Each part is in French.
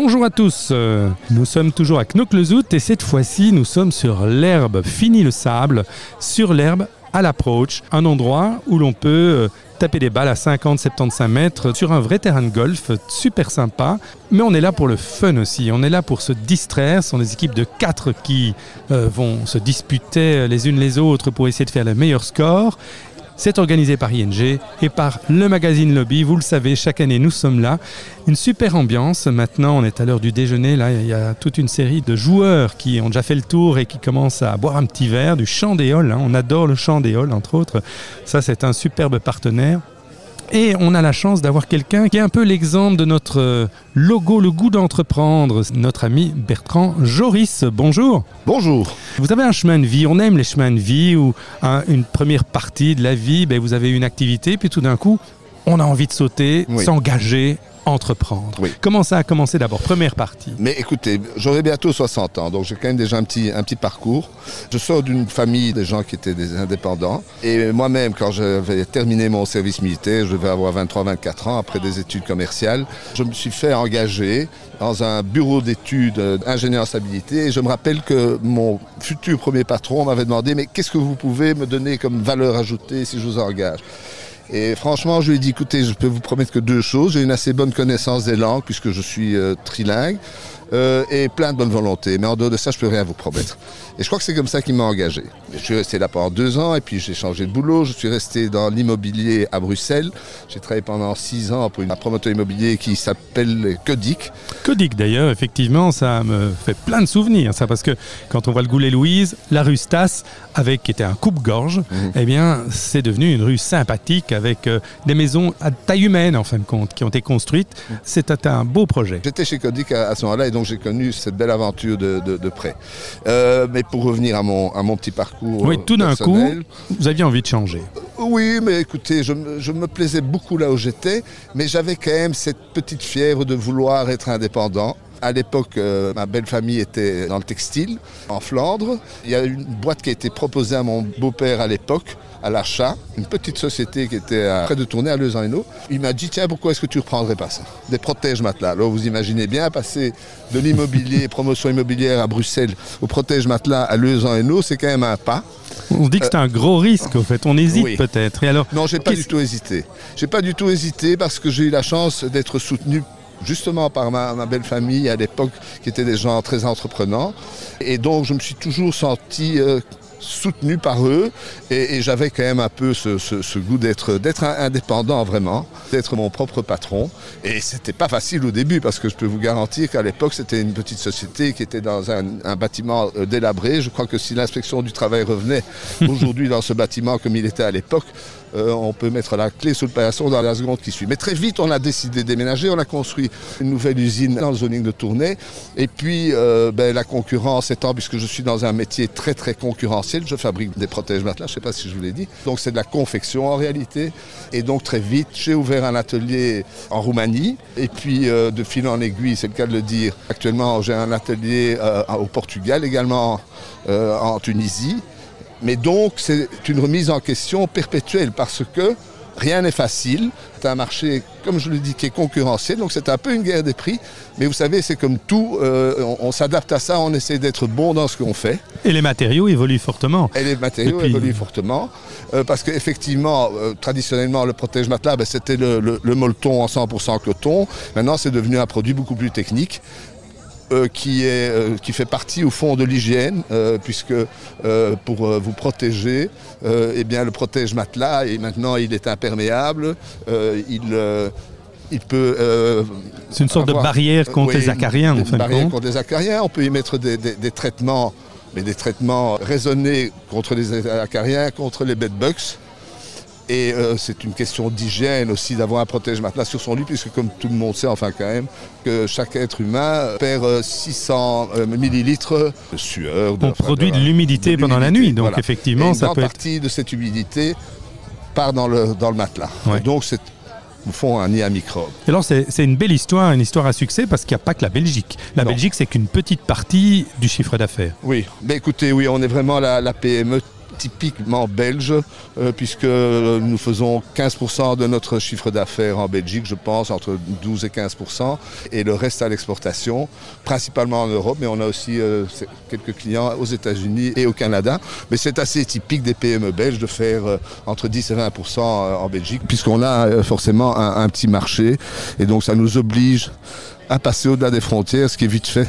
Bonjour à tous, euh, nous sommes toujours à Knocklezout et cette fois-ci nous sommes sur l'herbe, fini le sable, sur l'herbe à l'approach, un endroit où l'on peut euh, taper des balles à 50-75 mètres sur un vrai terrain de golf, super sympa. Mais on est là pour le fun aussi, on est là pour se distraire. Ce sont des équipes de 4 qui euh, vont se disputer les unes les autres pour essayer de faire le meilleur score. C'est organisé par ING et par le magazine Lobby. Vous le savez, chaque année nous sommes là. Une super ambiance. Maintenant, on est à l'heure du déjeuner. Là, il y a toute une série de joueurs qui ont déjà fait le tour et qui commencent à boire un petit verre du des halls. Hein. On adore le des halls, entre autres. Ça, c'est un superbe partenaire. Et on a la chance d'avoir quelqu'un qui est un peu l'exemple de notre euh, logo, le goût d'entreprendre, notre ami Bertrand Joris. Bonjour. Bonjour. Vous avez un chemin de vie, on aime les chemins de vie où une première partie de la vie, ben, vous avez une activité, puis tout d'un coup, on a envie de sauter, s'engager, entreprendre. Comment ça a commencé d'abord Première partie? Mais écoutez, j'aurai bientôt 60 ans, donc j'ai quand même déjà un petit, un petit parcours. Je sors d'une famille de gens qui étaient des indépendants. Et moi-même, quand j'avais terminé mon service militaire, je devais avoir 23-24 ans, après des études commerciales, je me suis fait engager dans un bureau d'études d'ingénieur stabilité. Et je me rappelle que mon futur premier patron m'avait demandé, mais qu'est-ce que vous pouvez me donner comme valeur ajoutée si je vous engage? Et franchement, je lui ai dit, écoutez, je peux vous promettre que deux choses. J'ai une assez bonne connaissance des langues, puisque je suis euh, trilingue. Euh, et plein de bonne volonté. Mais en dehors de ça, je peux rien vous promettre. Et je crois que c'est comme ça qu'il m'a engagé. Je suis resté là pendant deux ans et puis j'ai changé de boulot. Je suis resté dans l'immobilier à Bruxelles. J'ai travaillé pendant six ans pour un promoteur immobilier qui s'appelle Codic. Codic d'ailleurs, effectivement, ça me fait plein de souvenirs. Ça parce que quand on voit le Goulet Louise, la rue Stas, avec qui était un coupe-gorge, eh bien, c'est devenu une rue sympathique avec euh, des maisons à taille humaine en fin de compte qui ont été construites. Mhm. C'était un beau projet. J'étais chez Codic à, ce moment-là donc j'ai connu cette belle aventure de, près. Euh, mais pour revenir à mon, à mon petit parcours. Oui, tout d'un coup, vous aviez envie de changer. Oui, mais écoutez, je, me plaisais beaucoup là où j'étais, mais j'avais quand même cette petite fièvre de vouloir être indépendant. À l'époque, euh, ma belle famille était dans le textile, en Flandre. Il y a une boîte qui a été proposée à mon beau-père à l'époque, à l'achat, une petite société qui était près de tourner à Leuze-en-Hainaut. Il m'a dit, tiens, pourquoi est-ce que tu ne reprendrais pas ça? Des protèges matelas. Alors vous imaginez bien, passer de l'immobilier, promotion immobilière à Bruxelles, au protège matelas à Leuze-en-Hainaut, c'est quand même un pas. On dit que c'est un gros risque, au fait. On hésite peut-être. Et alors Non, j'ai pas du tout hésité. J'ai pas du tout hésité parce que j'ai eu la chance d'être soutenu justement par ma, belle famille à l'époque, qui étaient des gens très entreprenants. Et donc je me suis toujours senti euh, soutenu par eux et, j'avais quand même un peu ce, goût d'être d'être indépendant vraiment, d'être mon propre patron. Et c'était pas facile au début parce que je peux vous garantir qu'à l'époque c'était une petite société qui était dans un, un bâtiment euh, délabré. Je crois que si l'inspection du travail revenait aujourd'hui dans ce bâtiment comme il était à l'époque, euh, on peut mettre la clé sous le paillasson dans la seconde qui suit. Mais très vite, on a décidé de déménager, on a construit une nouvelle usine dans le zoning de Tournai. Et puis, euh, ben, la concurrence étant, puisque je suis dans un métier très très concurrentiel, je fabrique des protèges matelas, je ne sais pas si je vous l'ai dit. Donc c'est de la confection en réalité. Et donc très vite, j'ai ouvert un atelier en Roumanie. Et puis, euh, de fil en aiguille, c'est le cas de le dire, actuellement j'ai un atelier au Portugal également, en Tunisie. Mais donc, c'est une remise en question perpétuelle parce que rien n'est facile. C'est un marché, comme je le dis, qui est concurrentiel. Donc, c'est un peu une guerre des prix. Mais vous savez, c'est comme tout. Euh, on, s'adapte à ça, on essaie d'être bon dans ce qu'on fait. Et les matériaux évoluent fortement. Et les matériaux évoluent fortement. Euh, parce qu'effectivement, euh, traditionnellement, le protège-matelas, ben, c'était le, le molleton en 100% coton. Maintenant, c'est devenu un produit beaucoup plus technique. Euh, qui, est, euh, qui fait partie au fond de l'hygiène, euh, puisque pour vous protéger, eh bien, le protège matelas et maintenant il est imperméable. il, il peut. C'est une sorte de barrière contre les acariens, en fin barrière contre les acariens. On peut y mettre des, des, traitements, mais des traitements raisonnés contre les acariens, contre les bedbugs. Et euh, c'est une question d'hygiène aussi d'avoir un protège-matelas sur son lit, puisque comme tout le monde sait, enfin quand même, que chaque être humain perd 600 euh, euh, millilitres de sueur. On produit de, l'humidité pendant la nuit, donc effectivement, ça peut partie de cette humidité part dans le, dans le matelas. Donc c'est au fond un nid à microbes. Et alors c'est une belle histoire, une histoire à succès parce qu'il n'y a pas que la Belgique. La Belgique c'est qu'une petite partie du chiffre d'affaires. Oui, mais écoutez, oui, on est vraiment la, la PME typiquement belge, euh, puisque nous faisons 15% de notre chiffre d'affaires en Belgique, je pense, entre 12 et 15%, et le reste à l'exportation, principalement en Europe, mais on a aussi euh, quelques clients aux États-Unis et au Canada. Mais c'est assez typique des PME belges de faire euh, entre 10 et 20% en Belgique, puisqu'on a forcément un petit marché, et donc ça nous oblige à passer au-delà des frontières, ce qui est vite fait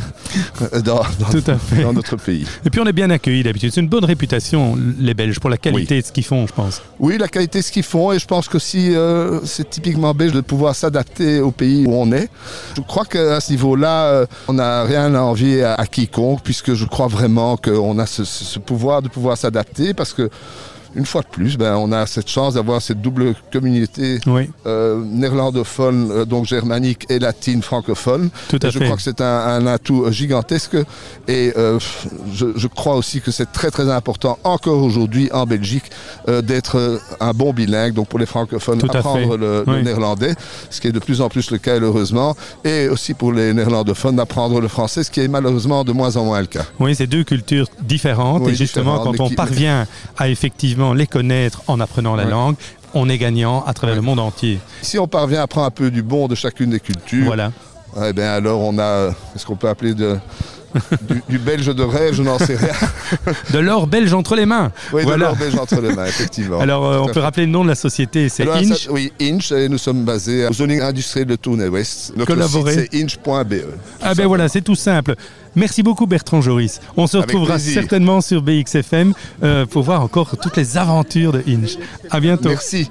dans, dans, fait. dans, notre pays. Et puis on est bien accueillis d'habitude. C'est une bonne réputation, les Belges, pour la qualité oui. de ce qu'ils font, je pense. Oui, la qualité de ce qu'ils font. Et je pense que si euh, c'est typiquement belge de pouvoir s'adapter au pays où on est. Je crois qu'à ce niveau-là, euh, on n'a rien à envier à, à, quiconque, puisque je crois vraiment qu'on a ce, ce pouvoir de pouvoir s'adapter, parce que une fois de plus, ben, on a cette chance d'avoir cette double communauté oui. euh, néerlandophone, euh, donc germanique et latine francophone. Tout à et je fait. crois que c'est un, un, atout gigantesque et euh, je, je, crois aussi que c'est très très important encore aujourd'hui en Belgique euh, d'être un bon bilingue, donc pour les francophones Tout apprendre le, oui. le, néerlandais, ce qui est de plus en plus le cas heureusement, et aussi pour les néerlandophones d'apprendre le français, ce qui est malheureusement de moins en moins le cas. Oui, c'est deux cultures différentes Oui, et justement différentes, quand on qui- parvient à effectivement les connaître en apprenant la Ouais. langue, on est gagnant à travers Ouais. le monde entier. Si on parvient à prendre un peu du bon de chacune des cultures, Voilà. Eh bien alors on a ce qu'on peut appeler de, du, du belge de rêve, je n'en sais rien. De l'or belge entre les mains. Oui, Voilà. de l'or belge entre les mains, effectivement. Alors euh, on à peut rappeler le nom de la société, c'est Inch. ça- oui, Inch, et nous sommes basés au zoning industriel de Tournai-Ouest. Notre Collaborer. site, c'est inch.be. Ah ben voilà, c'est tout simple. Merci beaucoup Bertrand Joris. On se retrouvera certainement sur BXFM euh, pour voir encore toutes les aventures de Inch. À bientôt. Merci.